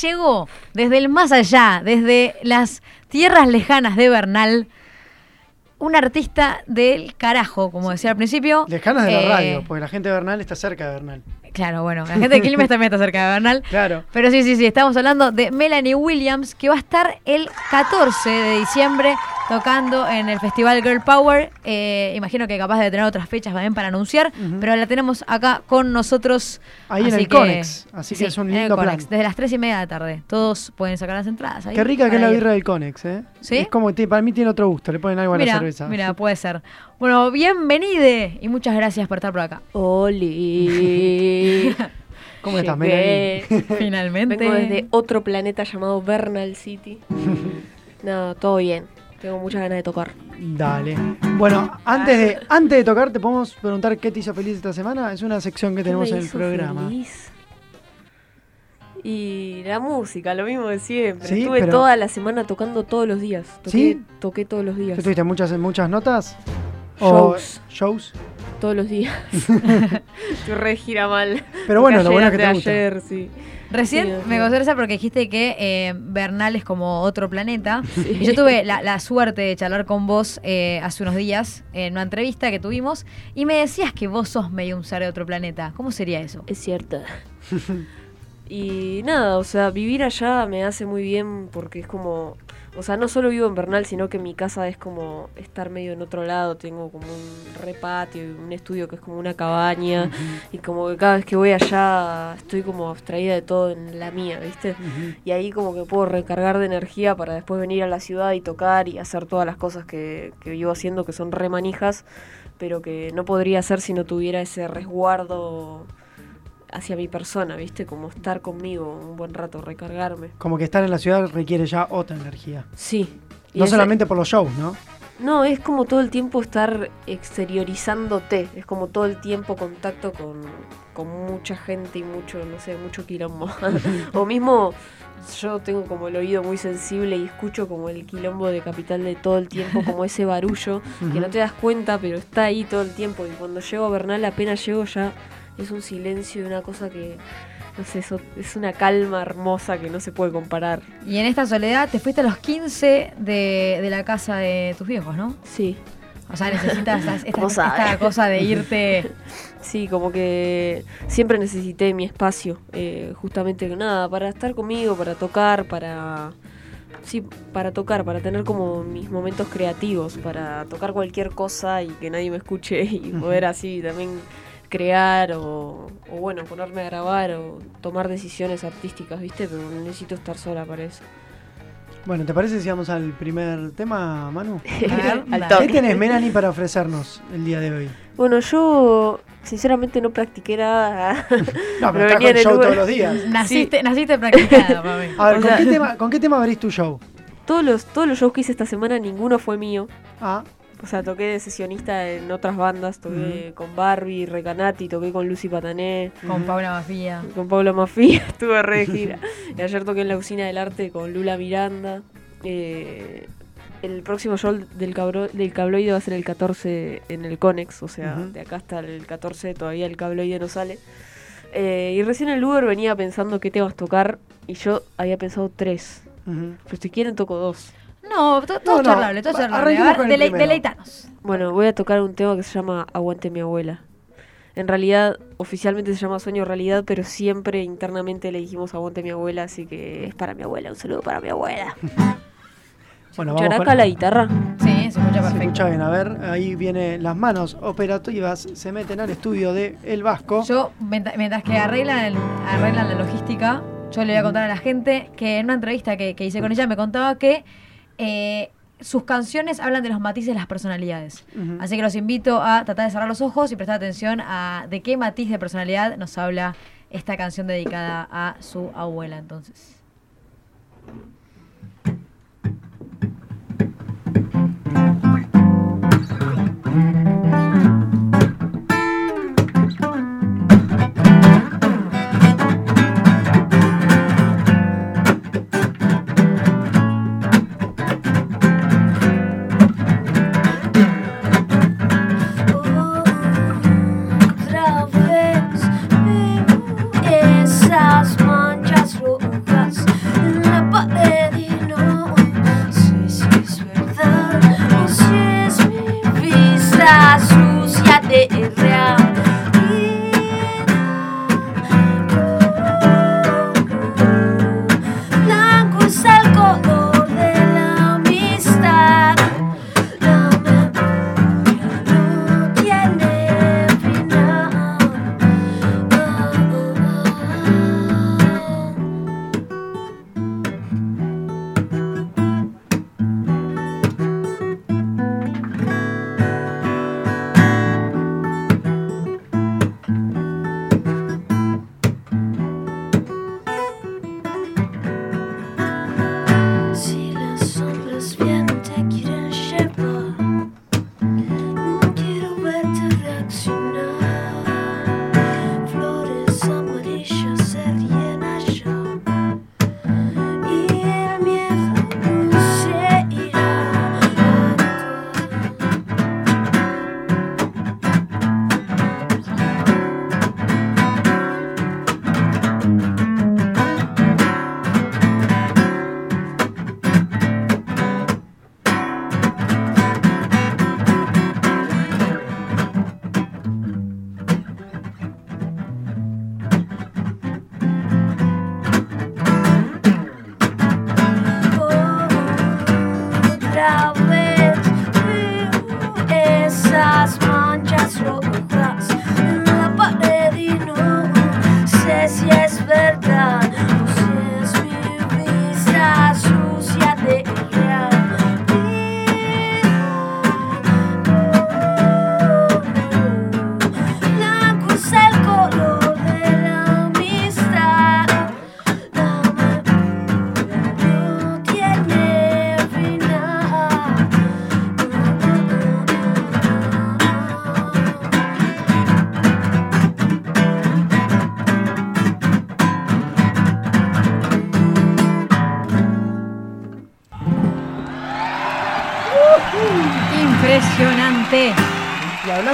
llegó desde el más allá, desde las tierras lejanas de Bernal, un artista del carajo, como decía al principio. Lejanas de la Eh, radio, porque la gente de Bernal está cerca de Bernal. Claro, bueno, la gente de Quilmes también está cerca de Bernal. Claro. Pero sí, sí, sí, estamos hablando de Melanie Williams, que va a estar el 14 de diciembre tocando en el Festival Girl Power. Eh, imagino que capaz de tener otras fechas también para anunciar, pero la tenemos acá con nosotros. Ahí en así el Conex, así que es un en el lindo plan. Conex, Desde las 3 y media de la tarde. Todos pueden sacar las entradas. ahí Qué rica que es la ir. birra del Conex, ¿eh? ¿Sí? Es como, que para mí tiene otro gusto, le ponen algo a la cerveza. mira, puede ser. Bueno, bienvenide y muchas gracias por estar por acá. Oli. ¿Cómo estás. Melanie? Finalmente. Vengo desde otro planeta llamado Bernal City. no, todo bien. Tengo muchas ganas de tocar. Dale. Bueno, antes de, antes de tocar, ¿te podemos preguntar qué te hizo feliz esta semana? Es una sección que tenemos ¿Qué en el hizo programa. feliz? Y la música, lo mismo de siempre. Sí, Estuve pero- toda la semana tocando todos los días. Toqué, ¿Sí? Toqué todos los días. ¿Qué tuviste muchas, muchas notas? Shows. ¿O shows? Todos los días. Estoy re gira mal. Pero bueno, lo bueno es que te gusta. ayer, sí. Recién Sí, me gustó esa porque dijiste que eh, Bernal es como otro planeta. Y yo tuve la, la suerte de charlar con vos eh, hace unos días en una entrevista que tuvimos y me decías que vos sos medio un ser de otro planeta. ¿Cómo sería eso? Es cierto. y nada, o sea, vivir allá me hace muy bien porque es como, o sea, no solo vivo en Bernal, sino que mi casa es como estar medio en otro lado, tengo como un repatio y un estudio que es como una cabaña. Y como que cada vez que voy allá estoy como abstraída de todo en la mía, ¿viste? Y ahí como que puedo recargar de energía para después venir a la ciudad y tocar y hacer todas las cosas que, que vivo haciendo que son re manijas, pero que no podría hacer si no tuviera ese resguardo hacia mi persona, ¿viste? Como estar conmigo un buen rato, recargarme. Como que estar en la ciudad requiere ya otra energía. Sí. Y No ese- solamente por los shows, ¿no? No, es como todo el tiempo estar exteriorizándote, es como todo el tiempo contacto con, con mucha gente y mucho, no sé, mucho quilombo. o mismo yo tengo como el oído muy sensible y escucho como el quilombo de Capital de todo el tiempo, como ese barullo, que no te das cuenta, pero está ahí todo el tiempo. Y cuando llego a Bernal, apenas llego ya, es un silencio y una cosa que, no sé, eso- es una calma hermosa que no se puede comparar. Y en esta soledad te fuiste a los 15 de, de la casa de tus viejos, ¿no? Sí. O sea, necesitas esta, esta cosa de irte. Sí, como que siempre necesité mi espacio, eh, justamente nada, para estar conmigo, para tocar, para... Sí, para tocar, para tener como mis momentos creativos, para tocar cualquier cosa y que nadie me escuche y poder así también crear o, o bueno, ponerme a grabar o tomar decisiones artísticas, ¿viste? Pero necesito estar sola para eso. Bueno, ¿te parece si vamos al primer tema, Manu? Al. ¿Qué tenés, Melanie, para ofrecernos el día de hoy? Bueno, yo sinceramente no practiqué nada. No, pero estás con show todos los días. Naciste, naciste practicada, mami. A ver, O ¿con, sea- qué tema, ¿con qué tema abrís tu show? Todos los, todos los shows que hice esta semana, ninguno fue mío. Ah, O sea, toqué de sesionista en otras bandas, toqué con Barbie, Recanati, toqué con Lucy Patané, Con Paula Mafia. con Paula Mafia, estuve re de gira. y ayer toqué en la Usina del Arte con Lula Miranda. Eh, el próximo show del, cabro, del cabloide va a ser el 14 en el Conex, o sea, de acá hasta el 14 todavía el cabloide no sale. Eh, y recién el Uber venía pensando qué temas tocar y yo había pensado tres. Pero si quieren toco dos. No, to- todo No, no, charlable, todo charlable. A ver, dele- deleitanos. Bueno, voy a tocar un tema que se llama Aguante mi abuela. En realidad, oficialmente se llama Sueño Realidad, pero siempre internamente le dijimos Aguante mi abuela, así que es para mi abuela, un saludo para mi abuela. Bueno, ¿Escuchará vamos acá con... la guitarra? Sí, se escucha Se perfecto. escucha bien, a ver, ahí vienen las manos operativas, se meten al estudio de El Vasco. Yo, mientras mientras que arreglan, el- arreglan la logística, yo le voy a contar a la gente que en una entrevista que, que hice con ella me contaba que eh, sus canciones hablan de los matices de las personalidades. Así que los invito a tratar de cerrar los ojos y prestar atención a de qué matiz de personalidad nos habla esta canción dedicada a su abuela entonces. size.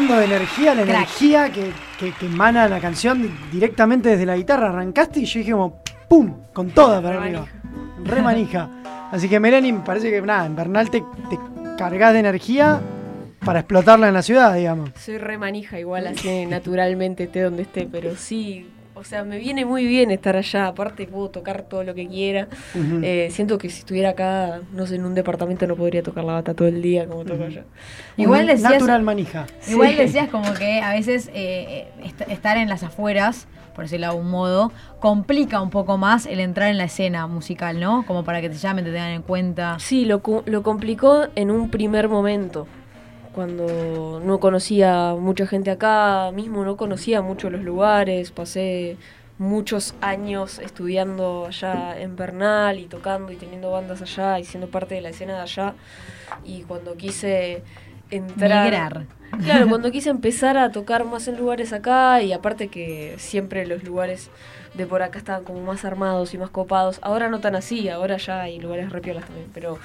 Hablando de energía, la Crack. energía que, que, que emana la canción directamente desde la guitarra, arrancaste y yo dije como ¡pum! con toda para arriba. Re manija. Así que Melanie, me parece que nada, en Bernal te, te cargas de energía para explotarla en la ciudad, digamos. Soy re manija igual así naturalmente esté donde esté, pero sí, o sea, me viene muy bien estar allá, aparte puedo tocar todo lo que quiera. Eh, siento que si estuviera acá, no sé, en un departamento no podría tocar la bata todo el día como toco allá. Igual decías- Natural manija. Igual Sí. decías como que a veces eh, eh, est- estar en las afueras, por decirlo de algún modo, complica un poco más el entrar en la escena musical, ¿no? Como para que te llamen, te tengan en cuenta. Sí, lo, cu- lo complicó en un primer momento, cuando no conocía mucha gente acá, mismo no conocía mucho los lugares, pasé muchos años estudiando allá en Bernal y tocando y teniendo bandas allá y siendo parte de la escena de allá. Y cuando quise entrar... Migrar. Claro, cuando quise empezar a tocar más en lugares acá y aparte que siempre los lugares de por acá estaban como más armados y más copados, ahora no tan así, ahora ya hay lugares repiolas también, pero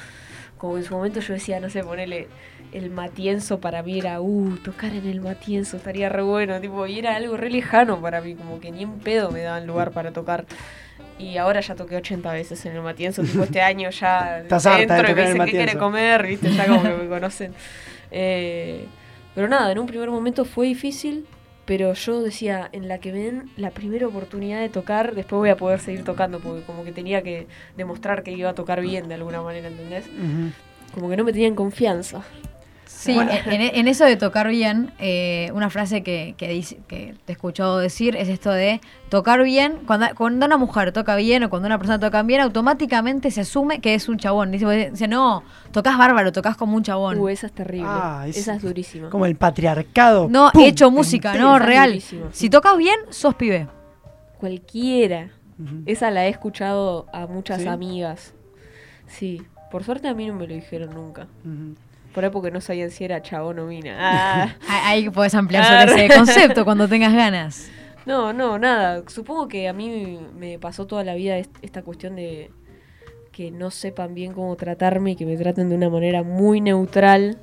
como en su momento yo decía, no sé, ponerle el Matienzo para mí era, uh, tocar en el Matienzo estaría re bueno, tipo, y era algo re lejano para mí, como que ni en pedo me daban lugar para tocar. Y ahora ya toqué 80 veces en el Matienzo, tipo este año ya Estás harta de y me en el dicen qué quiere Matienzo". comer, viste, ya como que me conocen. Eh, pero nada, en un primer momento fue difícil, pero yo decía, en la que me den la primera oportunidad de tocar, después voy a poder seguir tocando, porque como que tenía que demostrar que iba a tocar bien de alguna manera, ¿entendés? Como que no me tenían confianza. Sí, en, en- en eso de tocar bien, eh, una frase que, que, dice, que te he escuchado decir es esto de tocar bien. Cuando, cuando una mujer toca bien o cuando una persona toca bien, automáticamente se asume que es un chabón. Dice, dice, no, tocas bárbaro, tocas como un chabón. Uh, esa es terrible. Ah, es- esa es durísima. Como el patriarcado. no, ¡pum! hecho música, entero. no, real. Si tocas bien, sos pibe. Cualquiera. Esa la he escuchado a muchas ¿Sí? amigas. Sí. Por suerte a mí no me lo dijeron nunca. Ujú. Por ahí porque no sabían si era chabón o mina. Ah. Ahí podés ampliar Ah, sobre ese concepto cuando tengas ganas. No, no, nada. Supongo que a mí me pasó toda la vida est- esta cuestión de que no sepan bien cómo tratarme y que me traten de una manera muy neutral,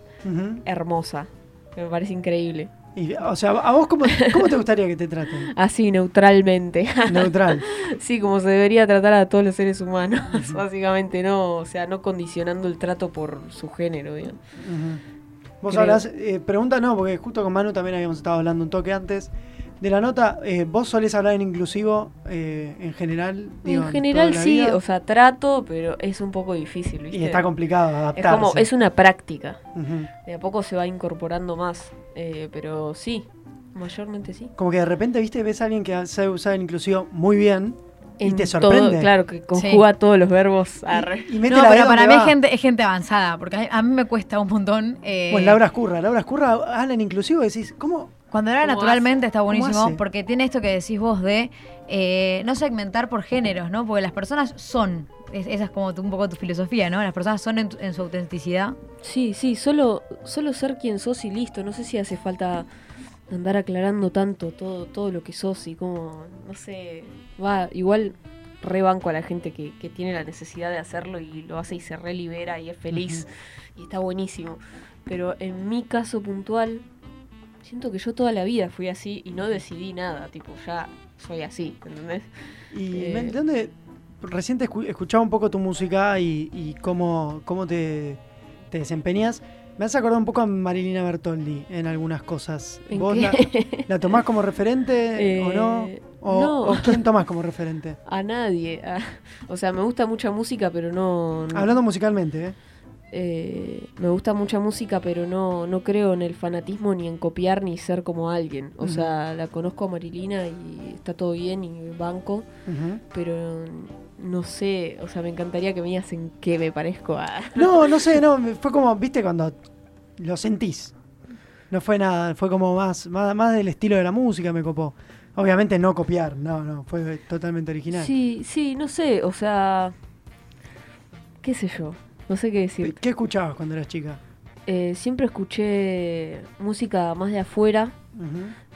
hermosa. Que me parece increíble. Y, o sea, ¿a vos cómo, cómo te gustaría que te traten? Así, neutralmente. Neutral. sí, como se debería tratar a todos los seres humanos, básicamente, no, o sea, no condicionando el trato por su género, digamos. Vos Creo. hablás, eh, pregunta no, porque justo con Manu también habíamos estado hablando un toque antes. De la nota, eh, ¿vos solés hablar en inclusivo eh, en general? Digo, en general sí, vida? o sea, trato, pero es un poco difícil, ¿viste? Y está complicado es adaptarse. como, es una práctica. De a poco se va incorporando más, eh, pero sí, mayormente sí. Como que de repente, viste, ves a alguien que sabe usar el inclusivo muy bien y te todo- sorprende. claro, que conjuga todos los verbos. arre. Y, y mete No, la pero para mí es gente, es gente avanzada, porque a, a mí me cuesta un montón. eh, Bueno, Laura Escurra. Laura Escurra habla en inclusivo y decís, ¿cómo? Cuando habla ¿Cómo naturalmente está ¿Cómo buenísimo, porque tiene esto que decís vos de eh, no segmentar por géneros, ¿no? Porque las personas son, es- esa es como tu- un poco tu filosofía, ¿no? Las personas son en su autenticidad. Sí, sí, solo, solo ser quien sos y listo. No sé si hace falta andar aclarando tanto todo, todo lo que sos y como, no sé, va, igual rebanco a la gente que, que tiene la necesidad de hacerlo y lo hace y se relibera y es feliz y está buenísimo. Pero en mi caso puntual, siento que yo toda la vida fui así y no decidí nada, tipo, ya soy así, ¿entendés? Y Eh. ¿de dónde? Recién te escu- escuchaba un poco tu música y, y cómo, cómo te, te desempeñas. Me has acordado un poco a Marilina Bertoldi en algunas cosas. ¿En ¿Vos la, la tomás como referente o no? Eh, O, no. o quién tomás como referente? A nadie. a- o sea, me gusta mucha música, pero no... no- Hablando musicalmente, ¿eh? Eh, me gusta mucha música, pero no, no creo en el fanatismo ni en copiar ni ser como alguien. O sea, la conozco a Marilina y está todo bien y banco, pero no sé, o sea, me encantaría que me digas en qué me parezco a... No, no sé, no, fue como, viste, cuando lo sentís. No fue nada, fue como más, más, más del estilo de la música me copó. Obviamente no copiar, no, no, fue totalmente original. Sí, sí, no sé, o sea, qué sé yo, no sé qué decir. ¿Qué escuchabas cuando eras chica? Eh, siempre escuché música más de afuera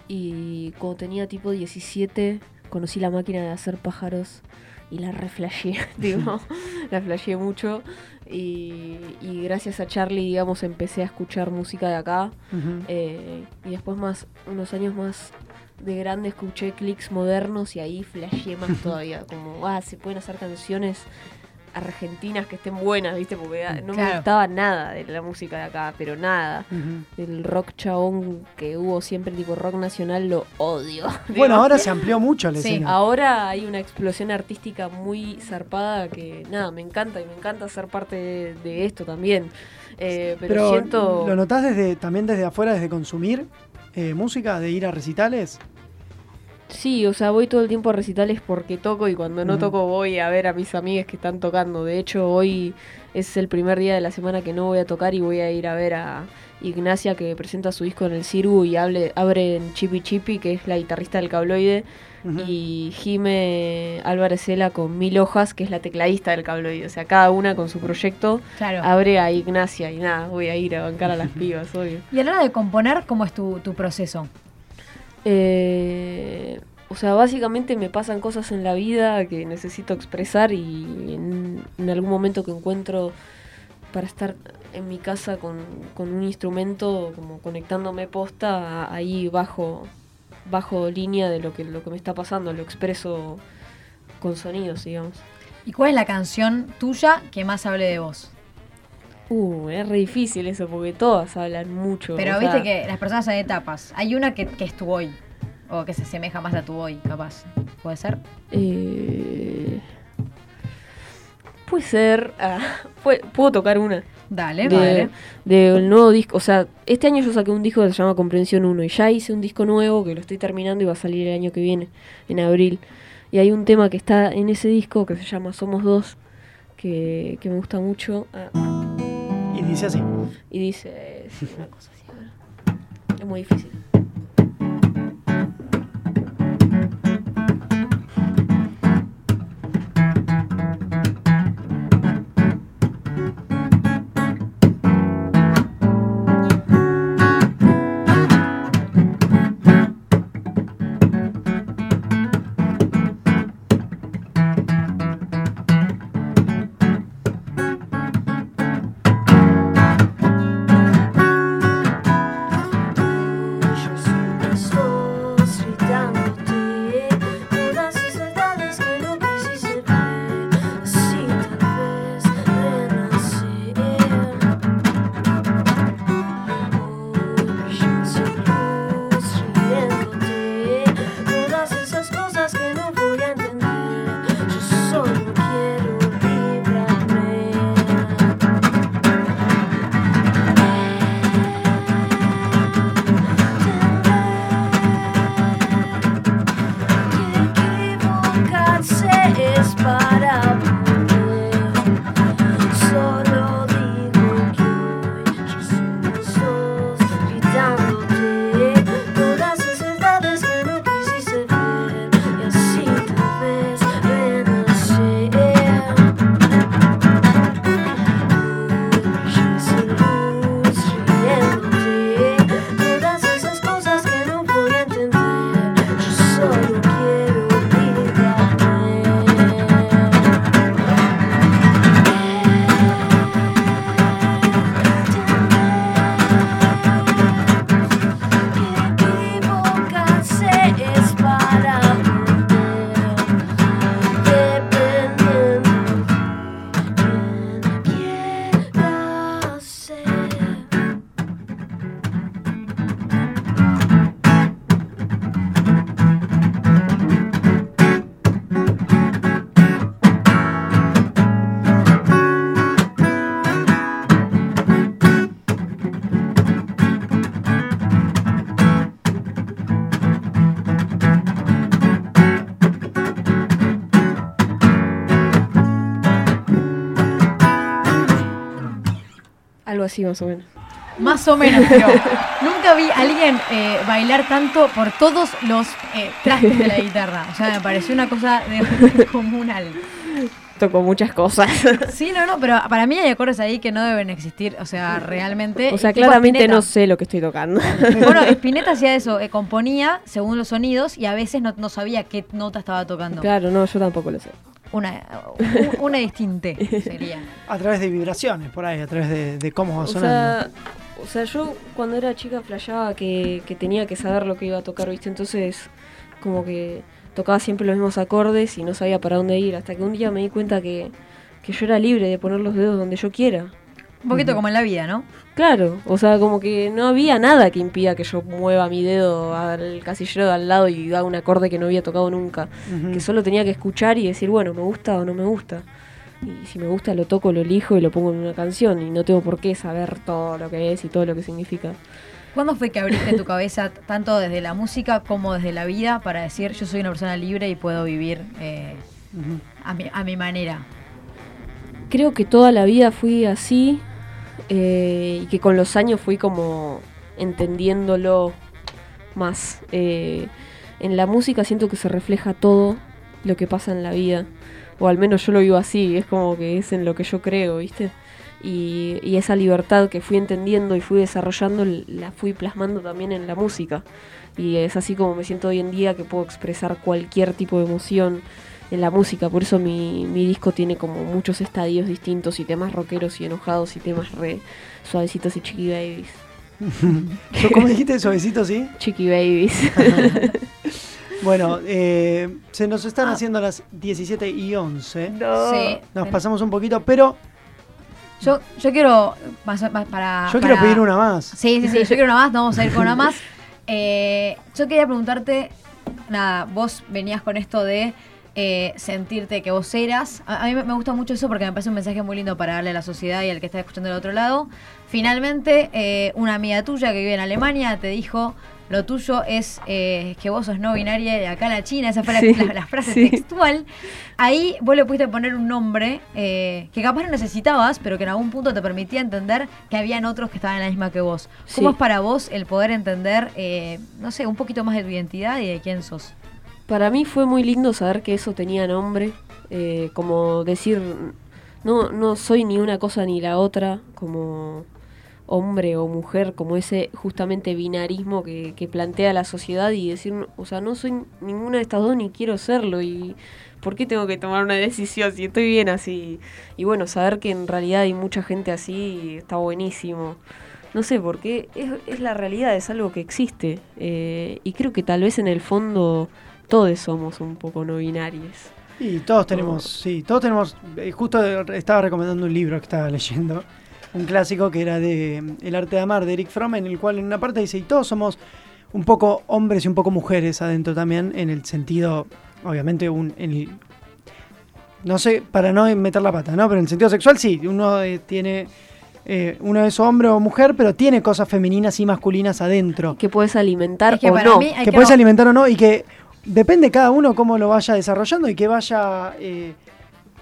y cuando tenía tipo 17 conocí la máquina de hacer pájaros y la reflasheé, digo, la flasheé mucho. Y, y gracias a Charlie, digamos, empecé a escuchar música de acá. Eh, y después más, unos años más de grande escuché clics modernos y ahí flasheé más todavía. Como, ah, se pueden hacer canciones argentinas que estén buenas, ¿viste? Porque ah, no me gustaba nada de la música de acá, pero nada. Ujú. El rock chabón que hubo siempre, tipo rock nacional, lo odio. Bueno, ahora se amplió mucho la Sí, escena. Ahora hay una explosión artística muy zarpada que, nada, me encanta y me encanta ser parte de, de esto también. Eh, pero, Pero siento... ¿lo notás desde, también desde afuera, desde consumir eh, música, de ir a recitales? Sí, o sea, voy todo el tiempo a recitales porque toco y cuando no toco voy a ver a mis amigas que están tocando. De hecho, hoy es el primer día de la semana que no voy a tocar y voy a ir a ver a Ignacia que presenta su disco en el Cirgu y hable, abre en Chipi Chipi, que es la guitarrista del cabloide, y Jime Álvarez Cela con Mil Hojas, que es la tecladista del cabloide. O sea, cada una con su proyecto Claro. abre a Ignacia y nada, voy a ir a bancar a las pibas, obvio. Y a la hora de componer, ¿cómo es tu, tu proceso? Eh, o sea, básicamente me pasan cosas en la vida que necesito expresar y en, algún momento que encuentro para estar en mi casa con, con un instrumento, como conectándome posta, ahí bajo, bajo línea de lo que, lo que me está pasando, lo expreso con sonidos, digamos. ¿Y cuál es la canción tuya que más hable de vos? Uh, es re difícil eso porque todas hablan mucho. Pero viste sea, que las personas hay etapas. Hay una que, que es tu hoy. O que se asemeja más a tu hoy, capaz. ¿Puede ser? Eh, puede ser. ah, puedo tocar una. Dale, de, vale. del nuevo disco. O sea, este año yo saqué un disco que se llama Comprensión 1 y ya hice un disco nuevo que lo estoy terminando y va a salir el año que viene, en abril. Y hay un tema que está en ese disco que se llama Somos Dos, que, que me gusta mucho. Ah, dice así. y dice una cosa así. a ver. Es muy difícil. Algo así más o menos. Más o menos, pero nunca vi a alguien eh, bailar tanto por todos los eh, trastes de la guitarra. O sea, me pareció una cosa descomunal. Toco muchas cosas. Sí, no, no, pero para mí hay acordes ahí que no deben existir. O sea, realmente. o sea, claramente Spinetta. no sé lo que estoy tocando. Bueno, Spinetta hacía eso, eh, componía según los sonidos y a veces no, no sabía qué nota estaba tocando. claro, no, yo tampoco lo sé. Una, un- una distinte sería. A través de vibraciones, por ahí, a través de, de cómo va O sonando. sea, o sea, yo cuando era chica flasheaba que, que tenía que saber lo que iba a tocar, ¿viste? Entonces, como que tocaba siempre los mismos acordes y no sabía para dónde ir. Hasta que un día me di cuenta que, que yo era libre de poner los dedos donde yo quiera. Un poquito como en la vida, ¿no? Claro, o sea, como que no había nada que impida que yo mueva mi dedo al casillero de al lado y haga un acorde que no había tocado nunca. Que solo tenía que escuchar y decir, bueno, me gusta o no me gusta. Y si me gusta lo toco, lo elijo y lo pongo en una canción. Y no tengo por qué saber todo lo que es y todo lo que significa. ¿Cuándo fue que abriste tu cabeza tanto desde la música como desde la vida para decir yo soy una persona libre y puedo vivir eh, a, mi, a mi manera? Creo que toda la vida fui así eh, y que con los años fui como entendiéndolo más. Eh, en la música siento que se refleja todo lo que pasa en la vida, o al menos yo lo vivo así, es como que es en lo que yo creo, ¿viste? Y, esa libertad que fui entendiendo y fui desarrollando la fui plasmando también en la música. Y es así como me siento hoy en día que puedo expresar cualquier tipo de emoción en la música. Por eso mi, mi disco tiene como muchos estadios distintos y temas rockeros y enojados y temas re suavecitos y chiqui babies. ¿Cómo dijiste? Suavecito, sí. Chiqui babies. Bueno, eh, se nos están Ah. haciendo las 17 y 11. Sí. Nos pasamos un poquito, pero Yo, yo quiero más, más para. yo quiero pedir una más. Sí, sí, sí, yo quiero una más, no vamos a ir con una más. Eh, yo quería preguntarte, nada, vos venías con esto de eh, sentirte que vos eras. A, a mí me gusta mucho eso porque me parece un mensaje muy lindo para darle a la sociedad y al que está escuchando del otro lado. Finalmente, eh, una amiga tuya que vive en Alemania te dijo, lo tuyo es eh, que vos sos no binaria y acá la China, esa fue la, Sí, la- la frase sí. textual. Ahí vos le pudiste poner un nombre eh, que capaz no necesitabas, pero que en algún punto te permitía entender que habían otros que estaban en la misma que vos. ¿Cómo Sí. es para vos el poder entender, eh, no sé, un poquito más de tu identidad y de quién sos? Para mí fue muy lindo saber que eso tenía nombre, eh, como decir, no, no soy ni una cosa ni la otra, como hombre o mujer, como ese justamente binarismo que, plantea la sociedad y decir, o sea, no soy ninguna de estas dos ni quiero serlo y ¿por qué tengo que tomar una decisión si estoy bien así? Y bueno, saber que en realidad hay mucha gente así está buenísimo. No sé, porque es, es la realidad, es algo que existe. eh, y creo que tal vez en el fondo todos somos un poco no binarios. Y todos tenemos, sí, todos tenemos. eh, justo estaba recomendando un libro que estaba leyendo, un clásico que era de mm, El arte de amar de Eric Fromm, en el cual en una parte dice, y todos somos un poco hombres y un poco mujeres adentro también, en el sentido, obviamente, un, en el- no sé, para no meter la pata, ¿no? Pero en el sentido sexual sí, uno eh, tiene, eh, uno es hombre o mujer, pero tiene cosas femeninas y masculinas adentro Que puedes alimentar Es que o no. que que puedes no- alimentar o no y que depende cada uno cómo lo vaya desarrollando y que vaya eh,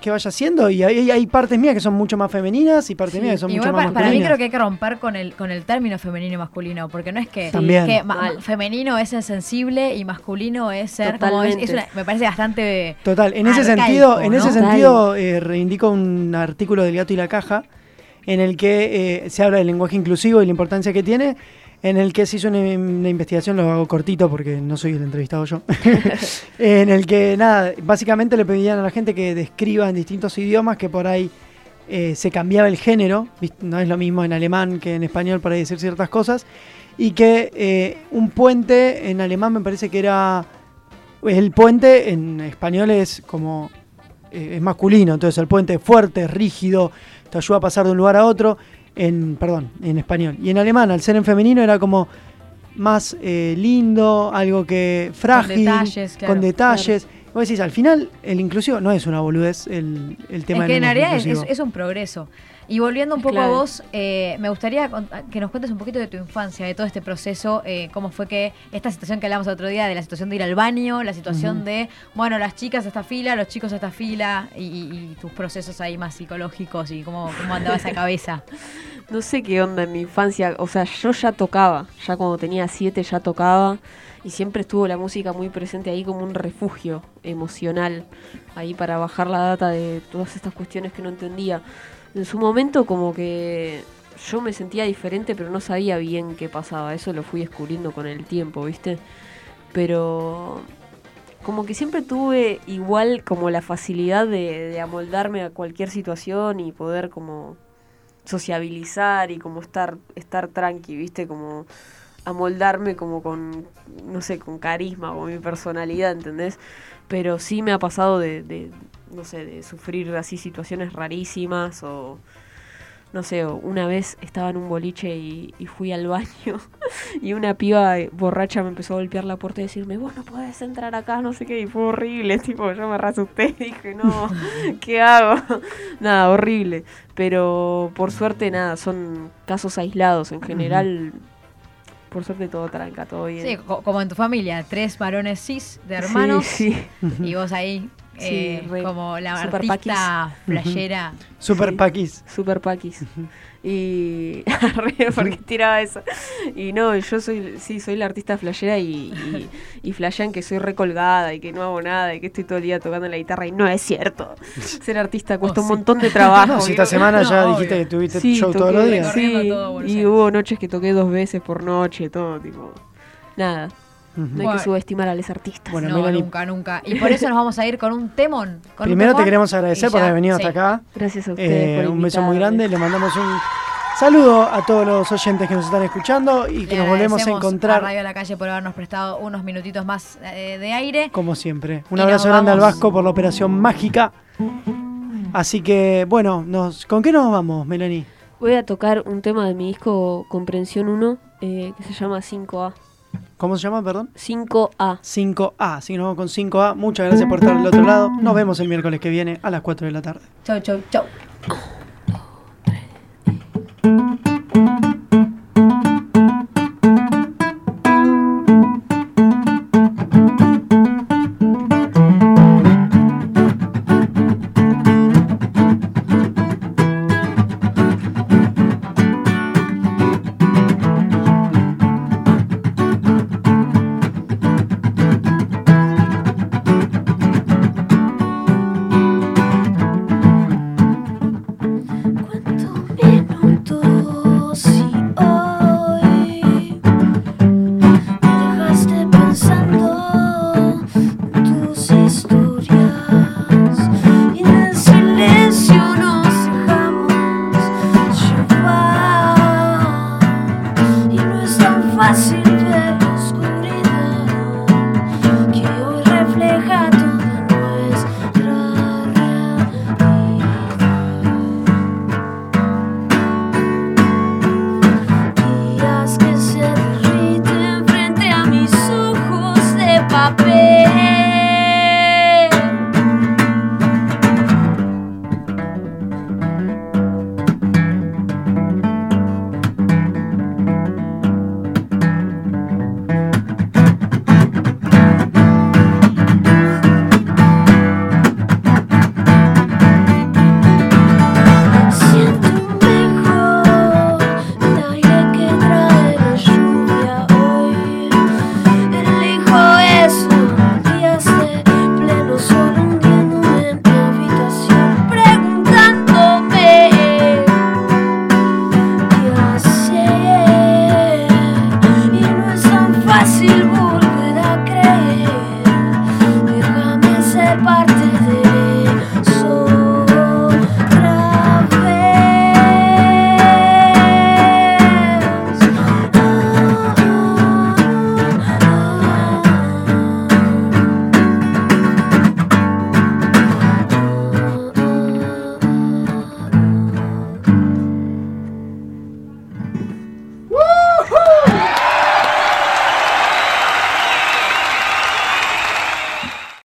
que vaya haciendo y hay, hay partes mías que son mucho más femeninas y partes Sí, mías que son Igual mucho más para, para mí masculinas. creo que hay que romper con el, con el término femenino y masculino, porque no es que, También. femenino es ser sensible y masculino es ser como es, Totalmente. es una- me parece bastante Total, en ese sentido, en ese sentido eh, reivindico un artículo del gato y la caja en el que eh, se habla del lenguaje inclusivo y la importancia que tiene, en el que se hizo una, una investigación, lo hago cortito porque no soy el entrevistado yo, en el que nada, básicamente le pedían a la gente que describa en distintos idiomas que por ahí eh, se cambiaba el género, no es lo mismo en alemán que en español para decir ciertas cosas, y que eh, un puente en alemán me parece que era el puente en español es como eh, es masculino, entonces el puente es fuerte, rígido, te ayuda a pasar de un lugar a otro, en, perdón, en español. Y en alemán, al ser en femenino, era como más eh, lindo, algo que frágil, detalles, claro, con detalles. Vos decís, al final, el inclusivo no es una boludez el, el tema Es que del en realidad es, inclusivo. es- es un progreso. Y volviendo un poco Claro. a vos, eh, me gustaría que nos cuentes un poquito de tu infancia, de todo este proceso, eh, cómo fue que esta situación que hablamos el otro día, de la situación de ir al baño, la situación de, bueno, las chicas a esta fila, los chicos a esta fila, y, y- y tus procesos ahí más psicológicos y cómo, cómo andaba esa cabeza. No sé qué onda en mi infancia. O sea, yo ya tocaba. Ya cuando tenía siete ya tocaba. Y siempre estuvo la música muy presente ahí como un refugio emocional. Ahí para bajar la data de todas estas cuestiones que no entendía. En su momento como que yo me sentía diferente pero no sabía bien qué pasaba. Eso lo fui descubriendo con el tiempo, ¿viste? Pero como que siempre tuve igual como la facilidad de, amoldarme a cualquier situación y poder como sociabilizar y como estar, estar tranqui, viste, como amoldarme como con, no sé, con carisma, con mi personalidad, ¿entendés? Pero sí me ha pasado de, de no sé, de sufrir así situaciones rarísimas o no sé, o una vez estaba en un boliche y, y fui al baño y una piba eh, borracha me empezó a golpear la puerta y decirme, vos no podés entrar acá, no sé qué, y fue horrible, tipo, yo me rasusté y dije, no, ¿qué hago? nada, horrible, pero por suerte nada, son casos aislados, en general, por suerte todo tranca, todo bien. Sí, co- como en tu familia, tres varones cis de hermanos Sí, sí. y vos ahí eh, re. como la Super artista playera. Super Sí. paquis. Super paquis. Y. Porque tiraba eso. Y no, yo soy, sí, soy la artista flashera y, y, y flashean que soy recolgada y que no hago nada y que estoy todo el día tocando la guitarra. Y no es cierto. Ser artista cuesta Oh, un sí. montón de trabajo. No, si esta semana No, ya obvio. dijiste que tuviste Sí, show todos los días. Sí, todo y hubo noches que toqué dos veces por noche, todo, tipo. Nada. No hay Bueno. que subestimar a los artistas. Bueno, no, Melanie- nunca, nunca. Y por eso nos vamos a ir con un temón. con un Primero te queremos agradecer por haber venido sí. hasta acá. Gracias a ustedes. Eh, por un beso muy grande. Le mandamos un saludo a todos los oyentes que nos están escuchando y que Le nos volvemos a encontrar Radio de la Calle por habernos prestado unos minutitos más eh, de aire. como siempre. Un Y abrazo grande al. Vasco por la operación mágica. Así que, bueno, nos, ¿con qué nos vamos, Melanie? Voy a tocar un tema de mi disco Comprensión 1 eh, que se llama 5A. ¿Cómo se llama, perdón? 5A. 5A. Así que nos vamos con 5A. Muchas gracias por estar del otro lado. Nos vemos el miércoles que viene a las 4 de la tarde. Chau, chau, chau.